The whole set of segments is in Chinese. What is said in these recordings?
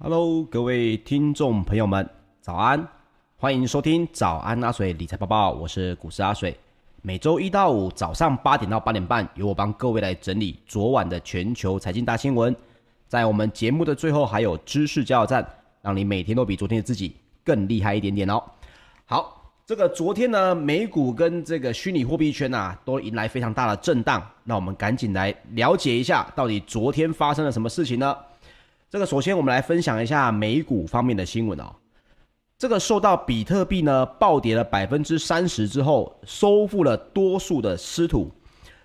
Hello，各位听众朋友们，早安！欢迎收听早安阿水理财报报，我是股市阿水。每周一到五早上八点到八点半，由我帮各位来整理昨晚的全球财经大新闻。在我们节目的最后，还有知识加油站，让你每天都比昨天的自己更厉害一点点哦。好，这个昨天呢，美股跟这个虚拟货币圈啊，都迎来非常大的震荡。那我们赶紧来了解一下，到底昨天发生了什么事情呢？这个首先我们来分享一下美股方面的新闻哦。这个受到比特币呢暴跌了百分之三十之后，收复了多数的失土，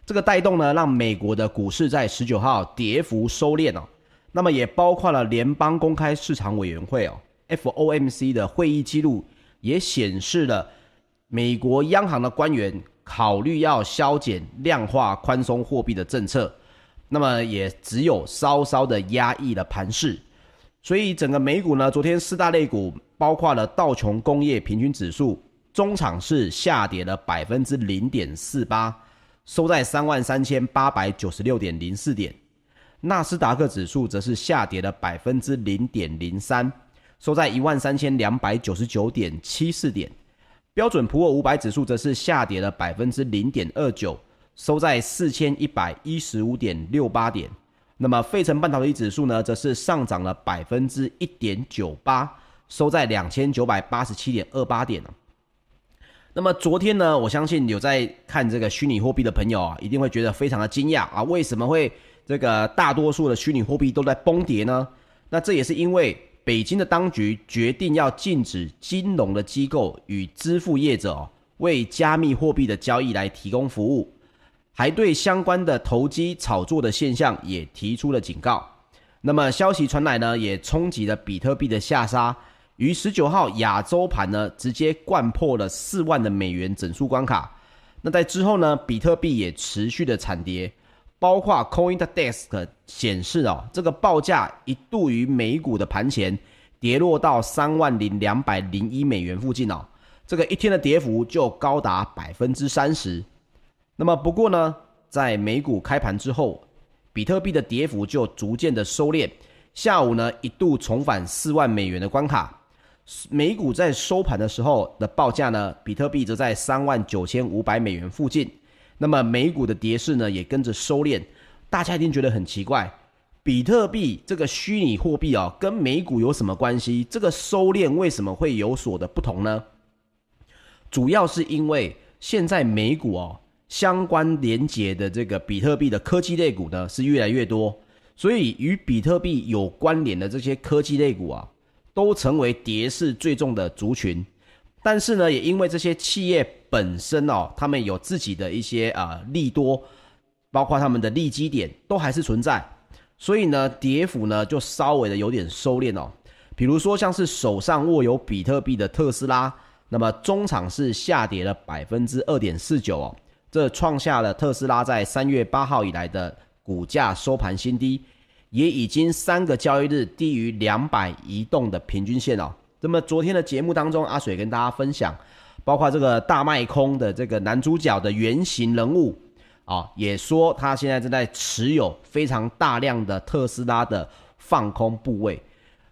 这个带动呢让美国的股市在十九号跌幅收敛哦。那么也包括了联邦公开市场委员会哦 （FOMC） 的会议记录也显示了美国央行的官员考虑要削减量化宽松货币的政策。那么也只有稍稍的压抑了盘势，所以整个美股呢，昨天四大类股包括了道琼工业平均指数，中场是下跌了百分之零点四八，收在三万三千八百九十六点零四点。纳斯达克指数则是下跌了百分之零点零三，收在一万三千两百九十九点七四点。标准普尔五百指数则是下跌了百分之零点二九。收在四千一百一十五点六八点，那么费城半导体指数呢，则是上涨了百分之一点九八，收在两千九百八十七点二八点。那么昨天呢，我相信有在看这个虚拟货币的朋友啊，一定会觉得非常的惊讶啊，为什么会这个大多数的虚拟货币都在崩跌呢？那这也是因为北京的当局决定要禁止金融的机构与支付业者为加密货币的交易来提供服务。还对相关的投机炒作的现象也提出了警告。那么消息传来呢，也冲击了比特币的下杀。于十九号亚洲盘呢，直接掼破了四万的美元整数关卡。那在之后呢，比特币也持续的惨跌，包括 CoinDesk 显示哦，这个报价一度于美股的盘前跌落到三万零两百零一美元附近哦，这个一天的跌幅就高达百分之三十。那么不过呢，在美股开盘之后，比特币的跌幅就逐渐的收敛。下午呢，一度重返四万美元的关卡。美股在收盘的时候的报价呢，比特币则在三万九千五百美元附近。那么美股的跌势呢，也跟着收敛。大家一定觉得很奇怪，比特币这个虚拟货币啊，跟美股有什么关系？这个收敛为什么会有所的不同呢？主要是因为现在美股哦。相关连结的这个比特币的科技类股呢，是越来越多，所以与比特币有关联的这些科技类股啊，都成为跌势最重的族群。但是呢，也因为这些企业本身哦，他们有自己的一些啊、利多，包括他们的利基点都还是存在，所以呢，跌幅呢就稍微的有点收敛哦。比如说像是手上握有比特币的特斯拉，那么中场是下跌了百分之二点四九哦。这创下了特斯拉在三月八号以来的股价收盘新低，也已经三个交易日低于两百移动的平均线哦。那么昨天的节目当中，阿水跟大家分享，包括这个大卖空的这个男主角的原型人物啊，也说他现在正在持有非常大量的特斯拉的放空部位。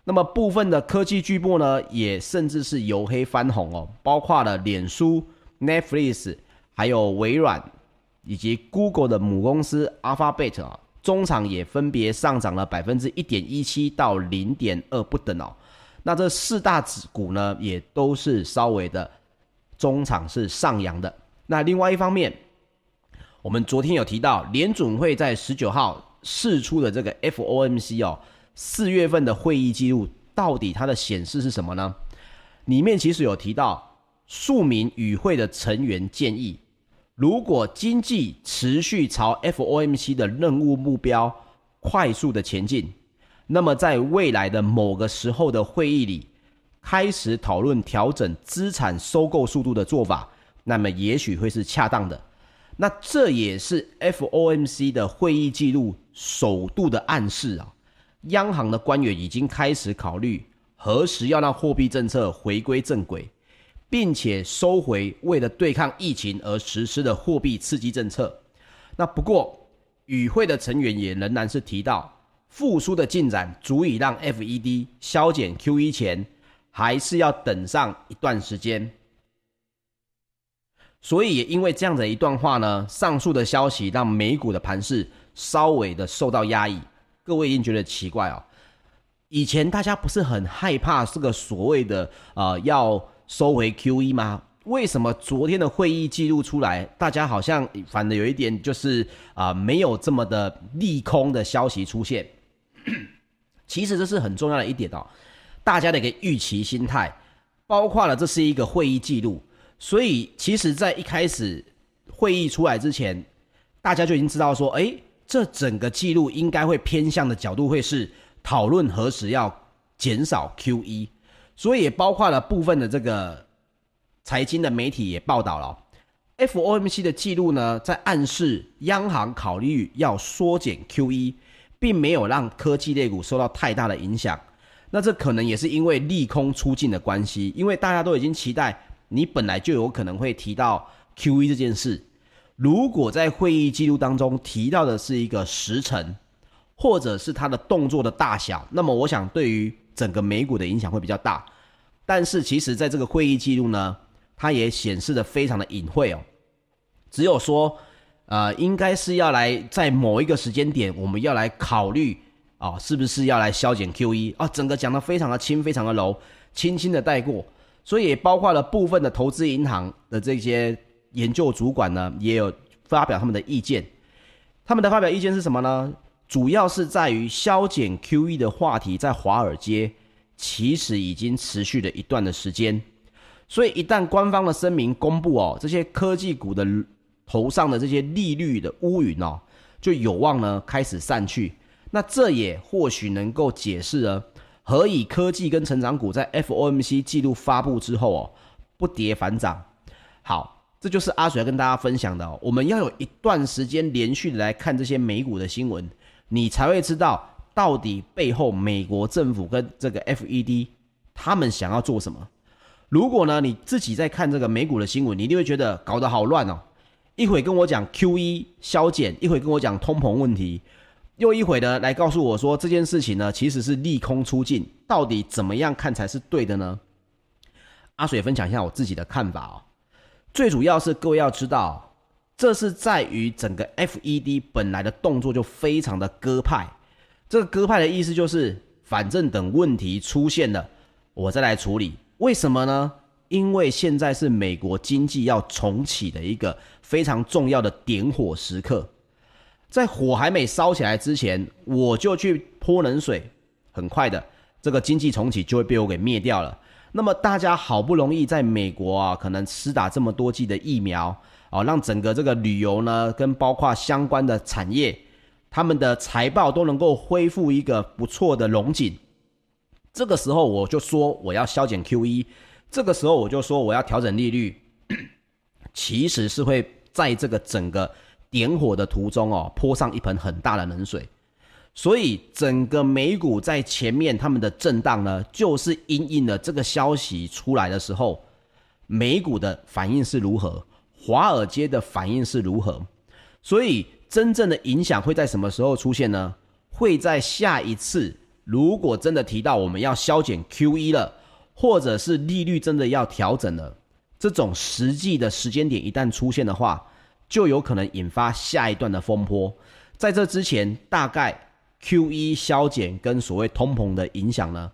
那么部分的科技巨擘呢，也甚至是由黑翻红哦，包括了脸书、Netflix。还有微软以及 Google 的母公司 Alphabet 啊，中场也分别上涨了百分之一点一七到零点二不等哦。那这四大指股呢，也都是稍微的中场是上扬的。那另外一方面，我们昨天有提到联准会在十九号释出的这个 FOMC 哦，四月份的会议记录到底它的显示是什么呢？里面其实有提到。数名与会的成员建议，如果经济持续朝 FOMC 的任务目标快速的前进，那么在未来的某个时候的会议里，开始讨论调整资产收购速度的做法，那么也许会是恰当的。那这也是 FOMC 的会议记录首度的暗示啊，央行的官员已经开始考虑何时要让货币政策回归正轨。并且收回为了对抗疫情而实施的货币刺激政策。那不过，与会的成员也仍然是提到，复苏的进展足以让 FED 削减 QE 前，还是要等上一段时间。所以也因为这样的一段话呢，上述的消息让美股的盘势稍微的受到压抑。各位一定觉得奇怪哦，以前大家不是很害怕这个所谓的呃要收回 QE 吗？为什么昨天的会议记录出来，大家好像反而有一点就是啊、没有这么的利空的消息出现？其实这是很重要的一点哦，大家的一个预期心态，包括了这是一个会议记录。所以，其实，在一开始会议出来之前，大家就已经知道说，哎，这整个记录应该会偏向的角度会是讨论何时要减少 QE。所以，也包括了部分的这个财经的媒体也报道了，FOMC 的记录呢，在暗示央行考虑要缩减 QE，并没有让科技类股受到太大的影响。那这可能也是因为利空出尽的关系，因为大家都已经期待。你本来就有可能会提到 QE 这件事，如果在会议记录当中提到的是一个时程，或者是它的动作的大小，那么我想对于整个美股的影响会比较大。但是其实在这个会议记录呢，它也显示的非常的隐晦哦，只有说，呃，应该是要来在某一个时间点，我们要来考虑啊、是不是要来削减 QE 啊？整个讲得非常的轻，非常的柔，轻轻的带过。所以也包括了部分的投资银行的这些研究主管呢，也有发表他们的意见。他们的发表意见是什么呢？主要是在于削减 QE 的话题在华尔街其实已经持续了一段的时间。所以一旦官方的声明公布哦，这些科技股的头上的这些利率的乌云哦，就有望呢开始散去。那这也或许能够解释了。何以科技跟成长股在 FOMC 记录发布之后哦，不跌反涨？好，这就是阿水要跟大家分享的哦。我们要有一段时间连续的来看这些美股的新闻，你才会知道到底背后美国政府跟这个 FED 他们想要做什么。如果呢你自己在看这个美股的新闻，你一定会觉得搞得好乱哦。一会跟我讲 QE 消减，一会跟我讲通膨问题。又一会呢，来告诉我说这件事情呢，其实是利空出尽，到底怎么样看才是对的呢？阿水分享一下我自己的看法哦。最主要是各位要知道，这是在于整个 FED 本来的动作就非常的鸽派。这个鸽派的意思就是，反正等问题出现了，我再来处理。为什么呢？因为现在是美国经济要重启的一个非常重要的点火时刻。在火还没烧起来之前，我就去泼冷水，很快的，这个经济重启就会被我给灭掉了。那么大家好不容易在美国啊，可能施打这么多剂的疫苗啊，让整个这个旅游呢，跟包括相关的产业，他们的财报都能够恢复一个不错的龙景。这个时候我就说我要削减 QE，这个时候我就说我要调整利率，其实是会在这个整个。点火的途中哦，泼上一盆很大的冷水，所以整个美股在前面他们的震荡呢，就是因应了这个消息出来的时候，美股的反应是如何，华尔街的反应是如何，所以真正的影响会在什么时候出现呢？会在下一次，如果真的提到我们要削减 QE 了，或者是利率真的要调整了，这种实际的时间点一旦出现的话。就有可能引发下一段的风波。在这之前，大概 QE 削减跟所谓通膨的影响呢，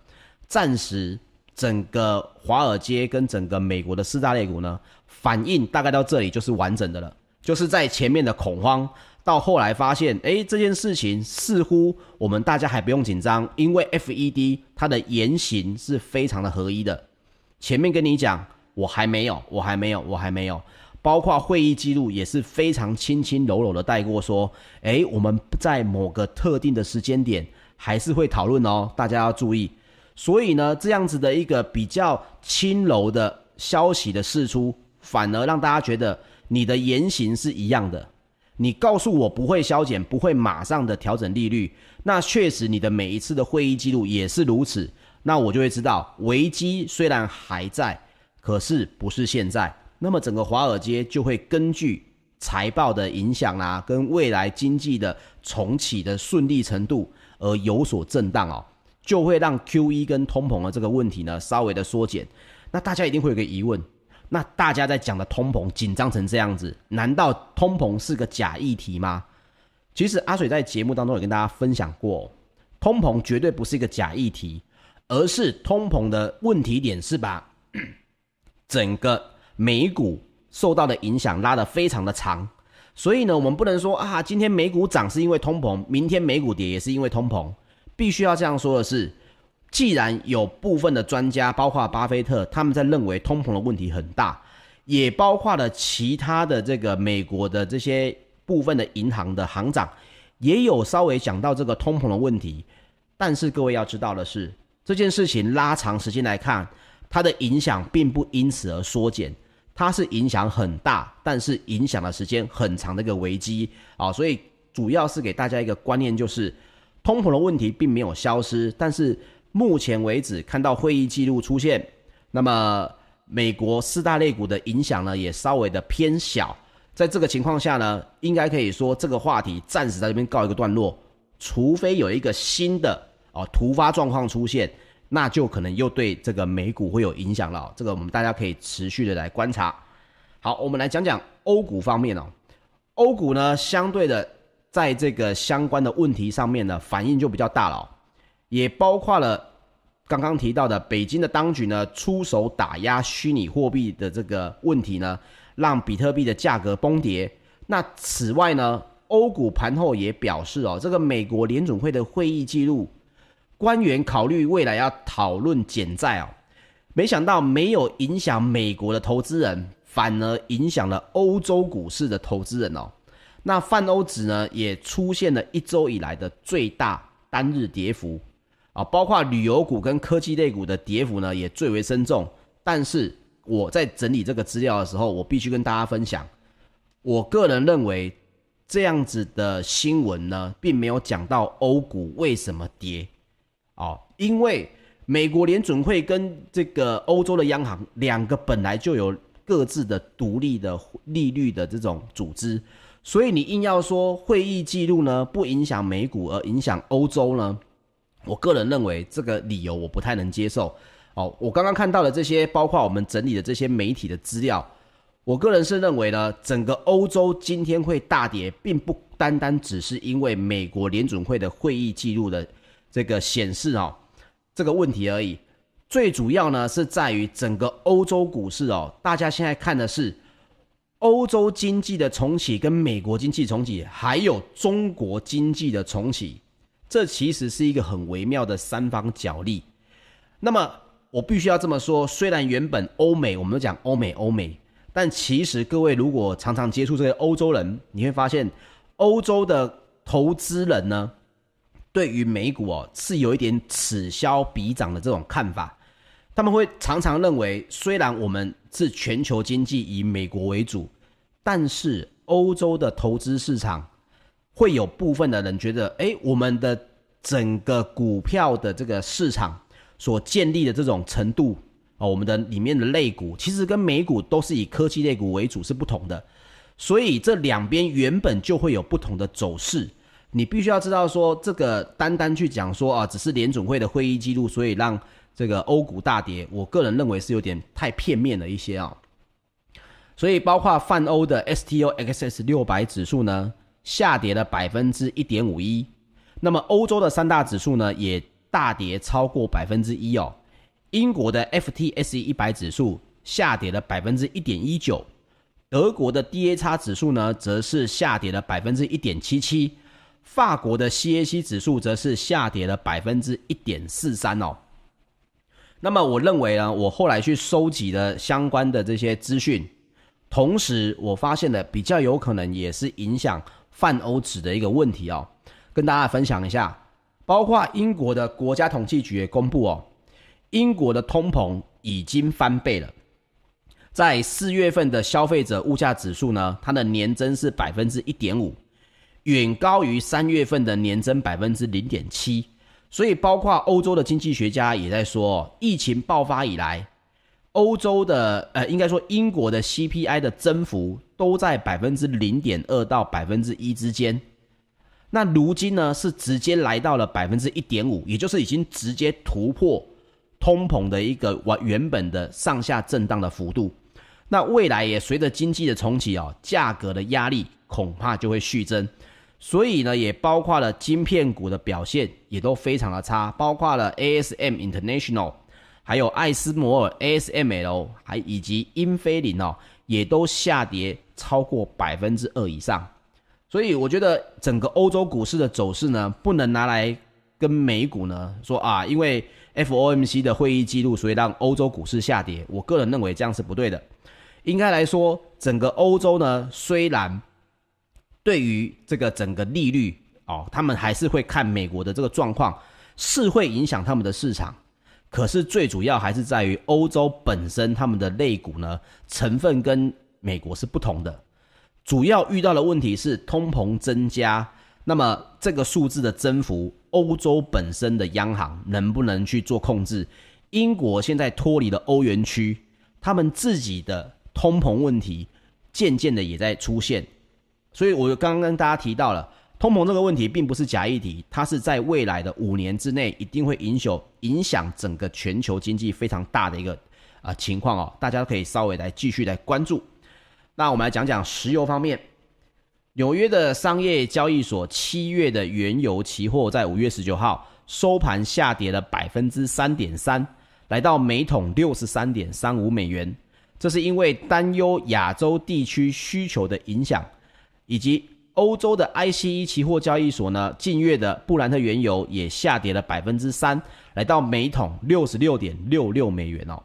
暂时整个华尔街跟整个美国的四大类股呢，反应大概到这里就是完整的了。就是在前面的恐慌，到后来发现，诶，这件事情似乎我们大家还不用紧张，因为 FED 它的言行是非常的合一的。前面跟你讲，我还没有，我还没有，我还没有。包括会议记录也是非常轻轻柔柔的带过，说：“诶，我们在某个特定的时间点还是会讨论哦，大家要注意。”所以呢，这样子的一个比较轻柔的消息的释出，反而让大家觉得你的言行是一样的。你告诉我不会削减，不会马上的调整利率，那确实你的每一次的会议记录也是如此。那我就会知道危机虽然还在，可是不是现在。那么整个华尔街就会根据财报的影响啦、啊，跟未来经济的重启的顺利程度，而有所震荡哦，就会让 QE 跟通膨的这个问题呢稍微的缩减。那大家一定会有个疑问，那大家在讲的通膨紧张成这样子，难道通膨是个假议题吗？其实阿水在节目当中也跟大家分享过，通膨绝对不是一个假议题，而是通膨的问题点是把 整个美股受到的影响拉得非常的长，所以呢，我们不能说啊，今天美股涨是因为通膨，明天美股跌也是因为通膨，必须要这样说的是，既然有部分的专家，包括巴菲特，他们在认为通膨的问题很大，也包括了其他的这个美国的这些。部分的银行的行长也有稍微讲到这个通膨的问题，但是各位要知道的是，这件事情拉长时间来看，它的影响并不因此而缩减，它是影响很大，但是影响的时间很长的一个危机啊，所以主要是给大家一个观念，就是通膨的问题并没有消失，但是目前为止看到会议记录出现，那么美国四大类股的影响呢也稍微的偏小。在这个情况下呢，应该可以说这个话题暂时在这边告一个段落，除非有一个新的哦突发状况出现，那就可能又对这个美股会有影响了。这个我们大家可以持续的来观察。好，我们来讲讲欧股方面哦。欧股呢，相对的在这个相关的问题上面呢，反应就比较大了，也包括了刚刚提到的北京的当局呢出手打压虚拟货币的这个问题呢。让比特币的价格崩跌。那此外呢，欧股盘后也表示哦，这个美国联准会的会议记录，官员考虑未来要讨论减债哦。没想到没有影响美国的投资人，反而影响了欧洲股市的投资人哦。那泛欧指呢，也出现了一周以来的最大单日跌幅啊，包括旅游股跟科技类股的跌幅呢，也最为深重。但是，我在整理这个资料的时候，我必须跟大家分享，我个人认为这样子的新闻呢，并没有讲到欧股为什么跌哦，因为美国联准会跟这个欧洲的央行两个本来就有各自的独立的利率的这种组织，所以你硬要说会议记录呢不影响美股而影响欧洲呢，我个人认为这个理由我不太能接受。哦，我刚刚看到的这些，包括我们整理的这些媒体的资料，我个人是认为呢，整个欧洲今天会大跌，并不单单只是因为美国联准会的会议记录的这个显示哦，这个问题而已。最主要呢是在于整个欧洲股市哦，大家现在看的是欧洲经济的重启，跟美国经济重启，还有中国经济的重启，这其实是一个很微妙的三方角力。那么。我必须要这么说，虽然原本欧美我们都讲欧美欧美，但其实各位如果常常接触这些欧洲人，你会发现欧洲的投资人呢，对于美股哦是有一点此消彼长的这种看法。他们会常常认为，虽然我们是全球经济以美国为主，但是欧洲的投资市场会有部分的人觉得，诶，我们的整个股票的这个市场。所建立的这种程度啊，我们的里面的类股其实跟美股都是以科技类股为主，是不同的。所以这两边原本就会有不同的走势。你必须要知道说，这个单单去讲说啊，只是联准会的会议记录，所以让这个欧股大跌，我个人认为是有点太片面了一些啊。所以包括泛欧的 STOXX 六百指数呢，下跌了百分之一点五一。那么欧洲的三大指数呢，也大跌超过百分之一哦，英国的 FTSE 一百指数下跌了百分之一点一九，德国的 DAX 指数呢，则是下跌了百分之一点七七，法国的 CAC 指数则是下跌了百分之一点四三哦。那么我认为呢，我后来去收集了相关的这些资讯，同时我发现了比较有可能也是影响泛欧指的一个问题哦，跟大家分享一下。包括英国的国家统计局也公布哦，英国的通膨已经翻倍了，在四月份的消费者物价指数呢，它的年增是百分之一点五，远高于三月份的年增百分之零点七。所以，包括欧洲的经济学家也在说，疫情爆发以来，欧洲的呃，应该说英国的 CPI 的增幅都在百分之零点二到百分之一之间。那如今呢是直接来到了百分之一点五，也就是已经直接突破通膨的一个完原本的上下震荡的幅度。那未来也随着经济的重启哦，价格的压力恐怕就会续增。所以呢，也包括了晶片股的表现也都非常的差，包括了 ASM International，还有艾斯摩尔 ASML，还以及英飞凌哦，也都下跌超过百分之二以上。所以我觉得整个欧洲股市的走势呢，不能拿来跟美股呢说啊，因为 FOMC 的会议记录，所以让欧洲股市下跌。我个人认为这样是不对的。应该来说，整个欧洲呢，虽然对于这个整个利率哦，他们还是会看美国的这个状况，是会影响他们的市场。可是最主要还是在于欧洲本身，他们的类股呢，成分跟美国是不同的。主要遇到的问题是通膨增加，那么这个数字的增幅，欧洲本身的央行能不能去做控制？英国现在脱离了欧元区，他们自己的通膨问题渐渐的也在出现。所以，我刚刚跟大家提到了通膨这个问题，并不是假议题，它是在未来的五年之内一定会影响影响整个全球经济非常大的一个啊、情况哦，大家可以稍微来继续来关注。那我们来讲讲石油方面，纽约的商业交易所七月的原油期货在五月十九号收盘下跌了百分之三点三，来到每桶六十三点三五美元，这是因为担忧亚洲地区需求的影响。以及欧洲的 ICE 期货交易所呢，近月的布兰特原油也下跌了百分之三，来到每桶六十六点六六美元哦。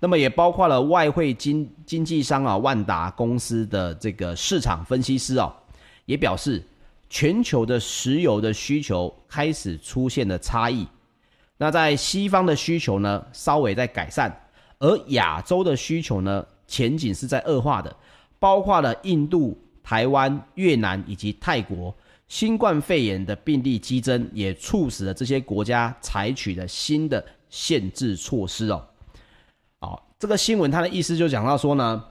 那么也包括了外汇经经纪商啊，万达公司的这个市场分析师哦，也表示全球的石油的需求开始出现了差异。那在西方的需求呢，稍微在改善，而亚洲的需求呢，前景是在恶化的，包括了印度。台湾、越南以及泰国新冠肺炎的病例激增，也促使了这些国家采取了新的限制措施哦。这个新闻它的意思就讲到说呢，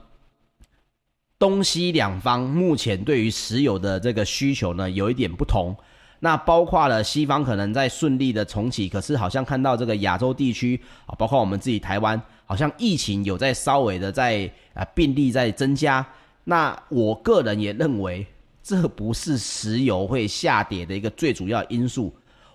东西两方目前对于石油的这个需求呢有一点不同。那包括了西方可能在顺利的重启，可是好像看到这个亚洲地区啊，包括我们自己台湾，好像疫情有在稍微的在啊病例在增加。那我个人也认为，这不是石油会下跌的一个最主要因素。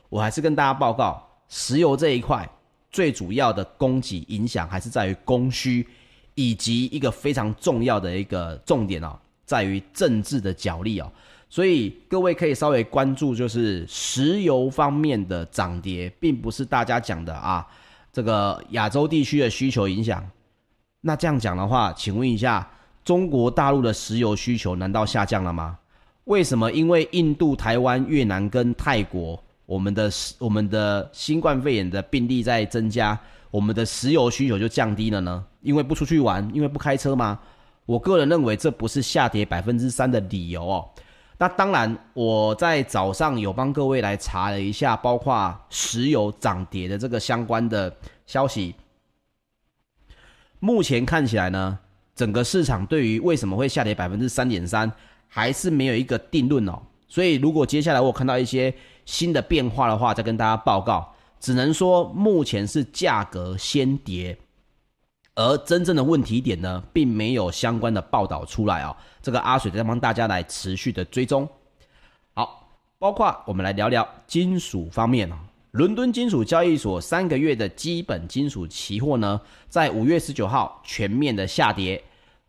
我还是跟大家报告，石油这一块最主要的供给影响还是在于供需，以及一个非常重要的一个重点哦，在于政治的角力哦。所以各位可以稍微关注，就是石油方面的涨跌，并不是大家讲的啊，这个亚洲地区的需求影响。那这样讲的话，请问一下。中国大陆的石油需求难道下降了吗？为什么？因为印度、台湾、越南跟泰国，我们的我们的新冠肺炎的病例在增加，我们的石油需求就降低了呢？因为不出去玩，因为不开车吗？我个人认为这不是下跌百分之三的理由哦。那当然，我在早上有帮各位来查了一下，包括石油涨跌的这个相关的消息。目前看起来呢。整个市场对于为什么会下跌百分之三点三，还是没有一个定论哦。所以如果接下来我看到一些新的变化的话，再跟大家报告。只能说目前是价格先跌，而真正的问题点呢，并没有相关的报道出来哦。这个阿水在帮大家来持续的追踪。好，包括我们来聊聊金属方面哦。伦敦金属交易所三个月的基本金属期货呢，在五月十九号全面的下跌。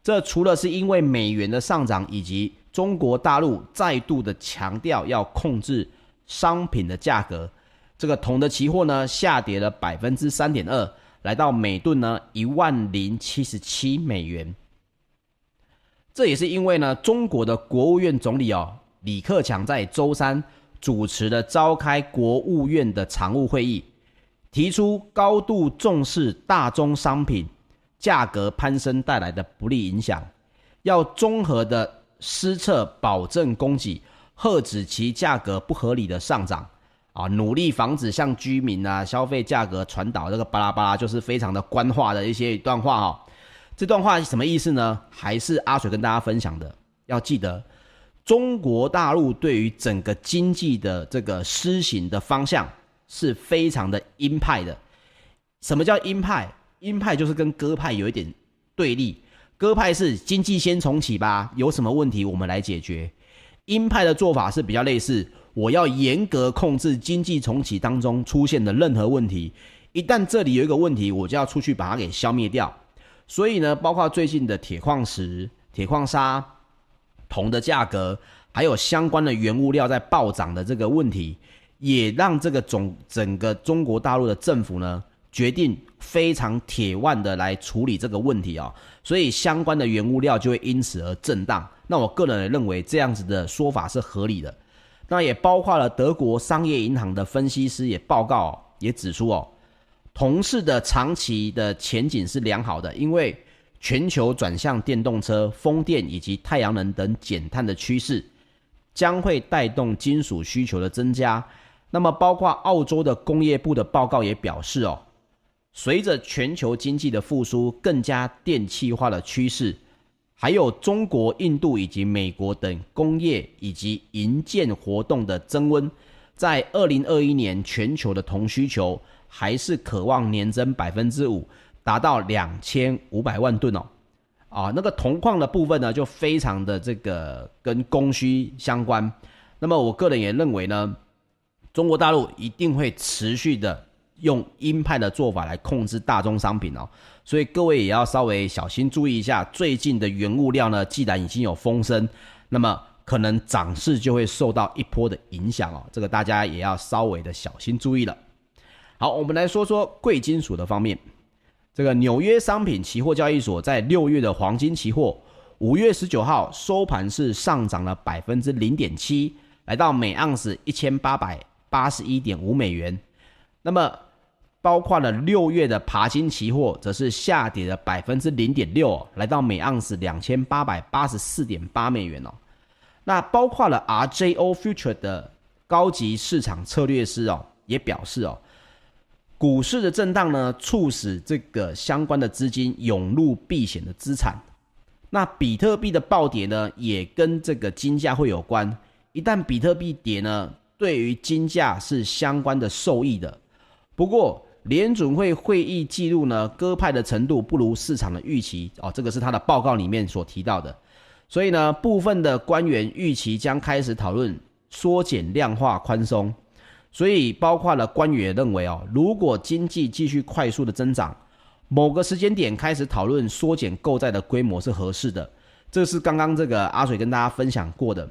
这除了是因为美元的上涨，以及中国大陆再度的强调要控制商品的价格，这个铜的期货呢下跌了百分之三点二，来到每吨呢一万零七十七美元。这也是因为呢，中国的国务院总理哦李克强在周三。主持的召开国务院的常务会议，提出高度重视大宗商品价格攀升带来的不利影响，要综合的施策保证供给，遏止其价格不合理的上涨，啊，努力防止向居民啊消费价格传导这个巴拉巴拉，就是非常的官话的一些一段话哈。这段话是什么意思呢？还是阿水跟大家分享的，要记得。中国大陆对于整个经济的这个施行的方向是非常的鹰派的。什么叫鹰派？鹰派就是跟鸽派有一点对立。鸽派是经济先重启吧，有什么问题我们来解决。鹰派的做法是比较类似，我要严格控制经济重启当中出现的任何问题，一旦这里有一个问题，我就要出去把它给消灭掉。所以呢，包括最近的铁矿石、铁矿砂、铜的价格，还有相关的原物料在暴涨的这个问题，也让这个总整个中国大陆的政府呢，决定非常铁腕的来处理这个问题啊，所以相关的原物料就会因此而震荡。那我个人认为这样子的说法是合理的。那也包括了德国商业银行的分析师也报告也指出哦，铜市的长期的前景是良好的，因为全球转向电动车、风电以及太阳能等减碳的趋势，将会带动金属需求的增加。那么包括澳洲的工业部的报告也表示哦。随着全球经济的复苏，更加电气化的趋势，还有中国、印度以及美国等工业以及营建活动的增温，在二零二一年全球的铜需求还是渴望年增百分之五，达到两千五百万吨哦。啊，那个铜矿的部分呢，就非常的这个跟供需相关。那么我个人也认为呢，中国大陆一定会持续的。用鹰派的做法来控制大宗商品哦，所以各位也要稍微小心注意一下，最近的原物料呢，既然已经有风声，那么可能涨势就会受到一波的影响哦，这个大家也要稍微的小心注意了。好，我们来说说贵金属的方面，这个纽约商品期货交易所，在六月的黄金期货，五月十九号收盘是上涨了百分之零点七，来到每盎司一千八百八十一点五美元，那么。包括了六月的爬金期货，则是下跌了百分之零点六，来到每盎司两千八百八十四点八美元哦。那包括了 RJO Future 的高级市场策略师哦，也表示哦，股市的震荡呢，促使这个相关的资金涌入避险的资产。那比特币的暴跌呢，也跟这个金价会有关。一旦比特币跌呢，对于金价是相关的受益的。不过，联准会会议记录呢，鸽派的程度不如市场的预期哦，这个是他的报告里面所提到的。所以呢，部分的官员预期将开始讨论缩减量化宽松。所以，包括了官员也认为哦，如果经济继续快速的增长，某个时间点开始讨论缩减购债的规模是合适的。这是刚刚这个阿水跟大家分享过的。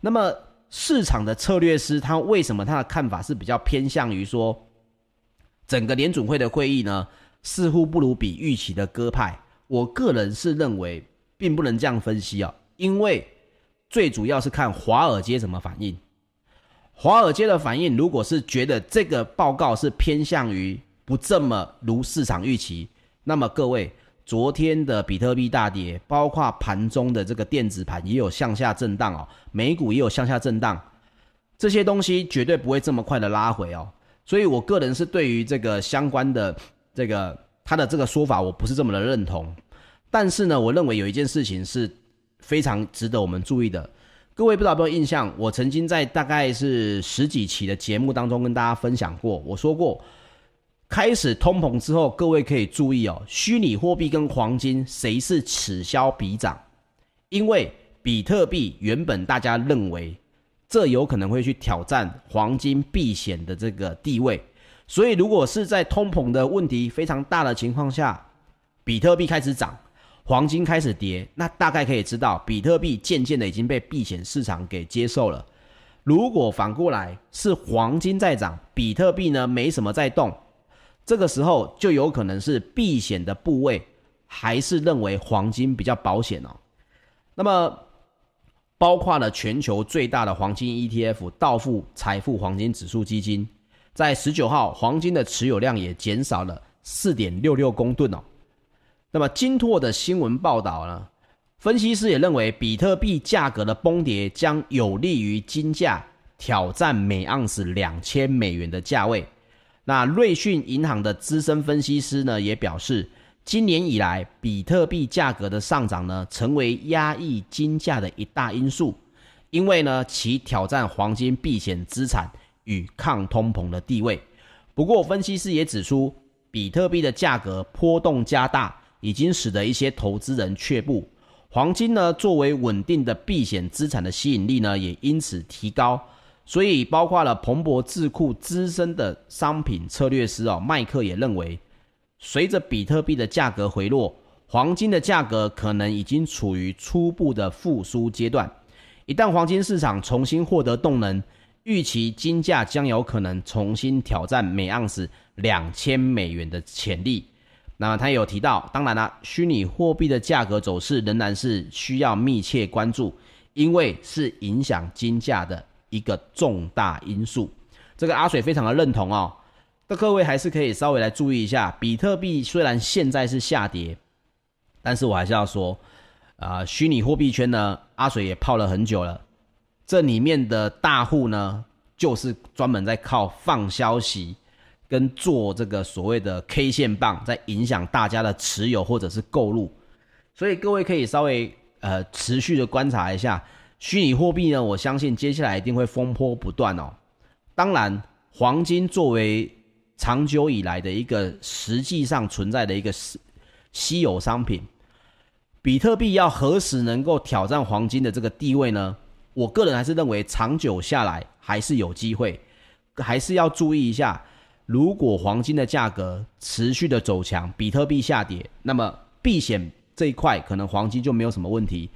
那么，市场的策略师他为什么他的看法是比较偏向于说？整个联准会的会议呢，似乎不如比预期的鸽派。我个人是认为，并不能这样分析啊，因为最主要是看华尔街怎么反应。华尔街的反应，如果是觉得这个报告是偏向于不这么如市场预期，那么各位，昨天的比特币大跌，包括盘中的这个电子盘也有向下震荡哦，美股也有向下震荡，这些东西绝对不会这么快的拉回哦。所以，我个人是对于这个相关的这个他的这个说法，我不是这么的认同。但是呢，我认为有一件事情是非常值得我们注意的。各位不知道有没有印象？我曾经在大概是十几期的节目当中跟大家分享过，我说过，开始通膨之后，各位可以注意哦，虚拟货币跟黄金谁是此消彼长？因为比特币原本大家认为。这有可能会去挑战黄金避险的这个地位，所以如果是在通膨的问题非常大的情况下，比特币开始涨，黄金开始跌，那大概可以知道，比特币渐渐的已经被避险市场给接受了。如果反过来是黄金在涨，比特币呢没什么在动，这个时候就有可能是避险的部位还是认为黄金比较保险哦。那么。包括了全球最大的黄金 ETF 道富财富黄金指数基金，在十九号黄金的持有量也减少了四点六六公吨哦。那么金拓的新闻报道呢，分析师也认为比特币价格的崩跌将有利于金价挑战每盎司两千美元的价位。那瑞讯银行的资深分析师呢也表示。今年以来，比特币价格的上涨呢，成为压抑金价的一大因素。因为呢，其挑战黄金避险资产与抗通膨的地位。不过，分析师也指出，比特币的价格波动加大，已经使得一些投资人却步。黄金呢，作为稳定的避险资产的吸引力呢，也因此提高。所以，包括了彭博智库资深的商品策略师哦，麦克也认为，随着比特币的价格回落，黄金的价格可能已经处于初步的复苏阶段。一旦黄金市场重新获得动能，预期金价将有可能重新挑战每盎司两千美元的潜力。那他有提到，当然了，虚拟货币的价格走势仍然是需要密切关注，因为是影响金价的一个重大因素。这个阿水非常的认同哦。那各位还是可以稍微来注意一下，比特币虽然现在是下跌，但是我还是要说。啊、虚拟货币圈呢，阿水也泡了很久了。这里面的大户呢，就是专门在靠放消息跟做这个所谓的 K 线棒，在影响大家的持有或者是购入。所以各位可以稍微呃持续的观察一下虚拟货币呢，我相信接下来一定会风波不断哦。当然，黄金作为长久以来的一个实际上存在的一个稀稀有商品。比特币要何时能够挑战黄金的这个地位呢？我个人还是认为长久下来还是有机会，还是要注意一下。如果黄金的价格持续的走强，比特币下跌，那么避险这一块可能黄金就没有什么问题。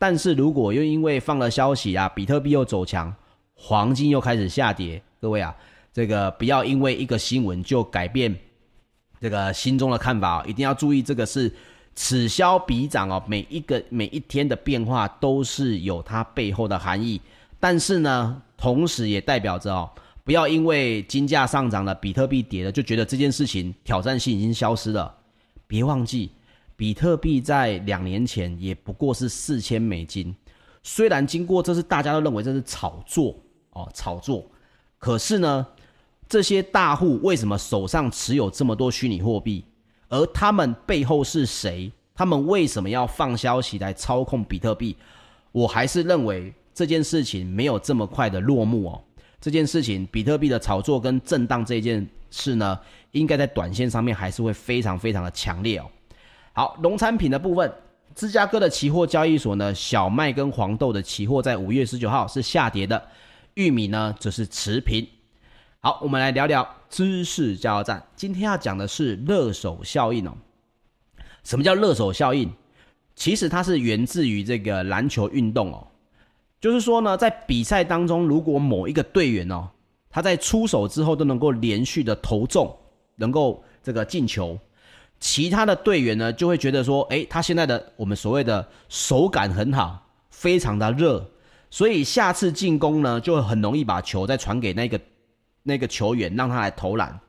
但是如果又因为放了消息啊，比特币又走强，黄金又开始下跌，各位啊，这个不要因为一个新闻就改变这个心中的看法，一定要注意这个是。此消彼长哦，每一个每一天的变化都是有它背后的含义，但是呢，同时也代表着哦，不要因为金价上涨了，比特币跌了，就觉得这件事情挑战性已经消失了。别忘记，比特币在两年前也不过是四千美金，虽然经过这是大家都认为这是炒作哦，炒作，可是呢，这些大户为什么手上持有这么多虚拟货币？而他们背后是谁？他们为什么要放消息来操控比特币？我还是认为这件事情没有这么快的落幕哦。这件事情，比特币的炒作跟震荡这件事呢，应该在短线上面还是会非常非常的强烈哦。好，农产品的部分，芝加哥的期货交易所呢，小麦跟黄豆的期货在五月十九号是下跌的，玉米呢则是持平。好，我们来聊聊知识加油站。今天要讲的是热手效应哦。什么叫热手效应？其实它是源自于这个篮球运动哦。就是说呢，在比赛当中，如果某一个队员哦，他在出手之后都能够连续的投中，能够这个进球，其他的队员呢就会觉得说，诶，他现在的我们所谓的手感很好，非常的热，所以下次进攻呢就很容易把球再传给那个。那个球员让他来投篮，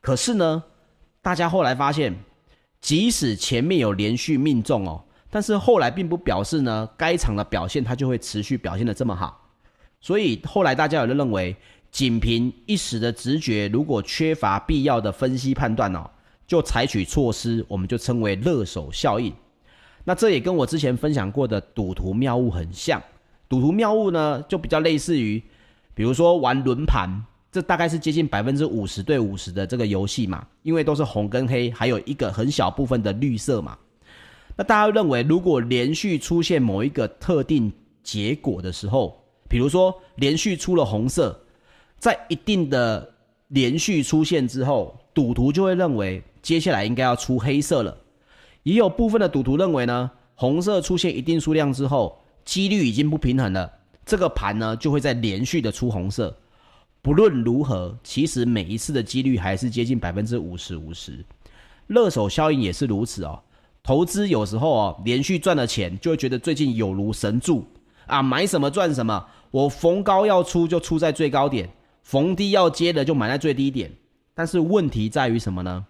可是呢，大家后来发现，即使前面有连续命中哦，但是后来并不表示呢，该场的表现他就会持续表现得这么好。所以后来大家有人认为，仅凭一时的直觉，如果缺乏必要的分析判断哦，就采取措施，我们就称为热手效应。那这也跟我之前分享过的赌徒谬误很像。赌徒谬误呢，就比较类似于，比如说玩轮盘。这大概是接近百分之五十对五十的这个游戏嘛，因为都是红跟黑，还有一个很小部分的绿色嘛。那大家认为，如果连续出现某一个特定结果的时候，比如说连续出了红色，在一定的连续出现之后，赌徒就会认为接下来应该要出黑色了。也有部分的赌徒认为呢，红色出现一定数量之后，几率已经不平衡了，这个盘呢就会再连续的出红色。不论如何，其实每一次的几率还是接近百分之五十五十。热手效应也是如此哦。投资有时候哦，连续赚了钱，就会觉得最近有如神助啊，买什么赚什么。我逢高要出就出在最高点，逢低要接的就买在最低点。但是问题在于什么呢？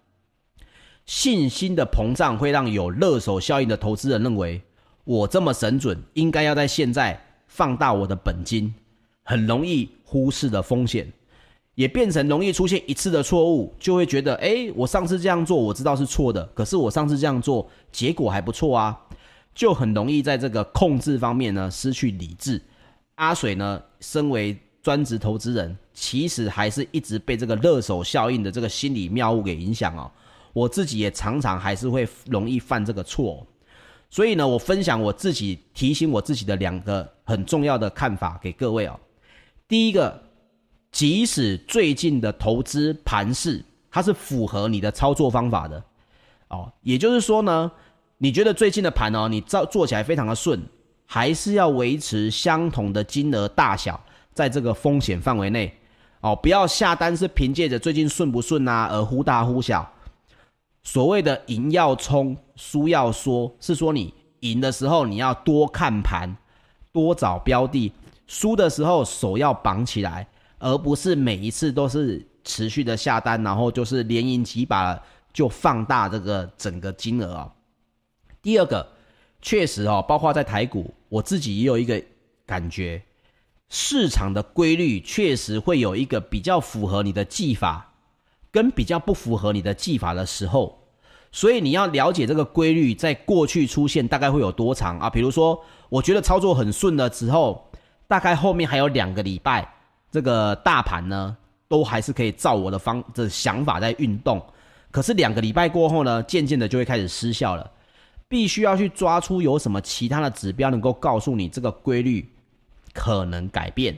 信心的膨胀会让有热手效应的投资人认为，我这么神准，应该要在现在放大我的本金。很容易忽视的风险，也变成容易出现一次的错误，就会觉得，诶，我上次这样做我知道是错的，可是我上次这样做结果还不错啊，就很容易在这个控制方面呢失去理智，阿水呢，身为专职投资人，其实还是一直被这个热手效应的这个心理谬误给影响哦。我自己也常常还是会容易犯这个错，所以呢，我分享我自己提醒我自己的两个很重要的看法给各位哦。第一个，即使最近的投资盘势它是符合你的操作方法的哦，也就是说呢，你觉得最近的盘哦，你做做起来非常的顺，还是要维持相同的金额大小。在这个风险范围内，哦，不要下单是凭借着最近顺不顺啊而忽大忽小。所谓的赢要冲，输要缩，是说你赢的时候你要多看盘，多找标的；输的时候手要绑起来，而不是每一次都是持续的下单，然后就是连赢几把就放大这个整个金额啊。第二个，确实哦，包括在台股，我自己也有一个感觉。市场的规律确实会有一个比较符合你的技法，跟比较不符合你的技法的时候，所以你要了解这个规律在过去出现大概会有多长啊？比如说，我觉得操作很顺了之后，大概后面还有两个礼拜，这个大盘呢都还是可以照我的方的想法在运动，可是两个礼拜过后呢，渐渐的就会开始失效了，必须要去抓出有什么其他的指标能够告诉你这个规律。可能改变，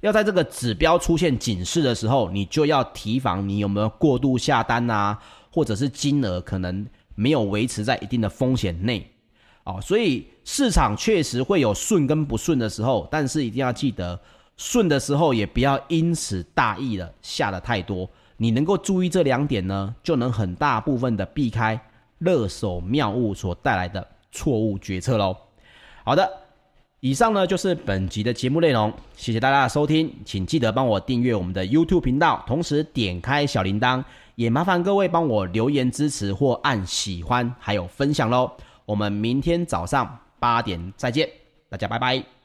要在这个指标出现警示的时候，你就要提防你有没有过度下单啊，或者是金额可能没有维持在一定的风险内哦。所以市场确实会有顺跟不顺的时候，但是一定要记得，顺的时候也不要因此大意了下得太多。你能够注意这两点呢，就能很大部分的避开热手妙物所带来的错误决策喽。好的。以上呢就是本集的节目内容，谢谢大家的收听，请记得帮我订阅我们的 YouTube 频道，同时点开小铃铛，也麻烦各位帮我留言支持或按喜欢，还有分享喽。我们明天早上八点再见，大家拜拜。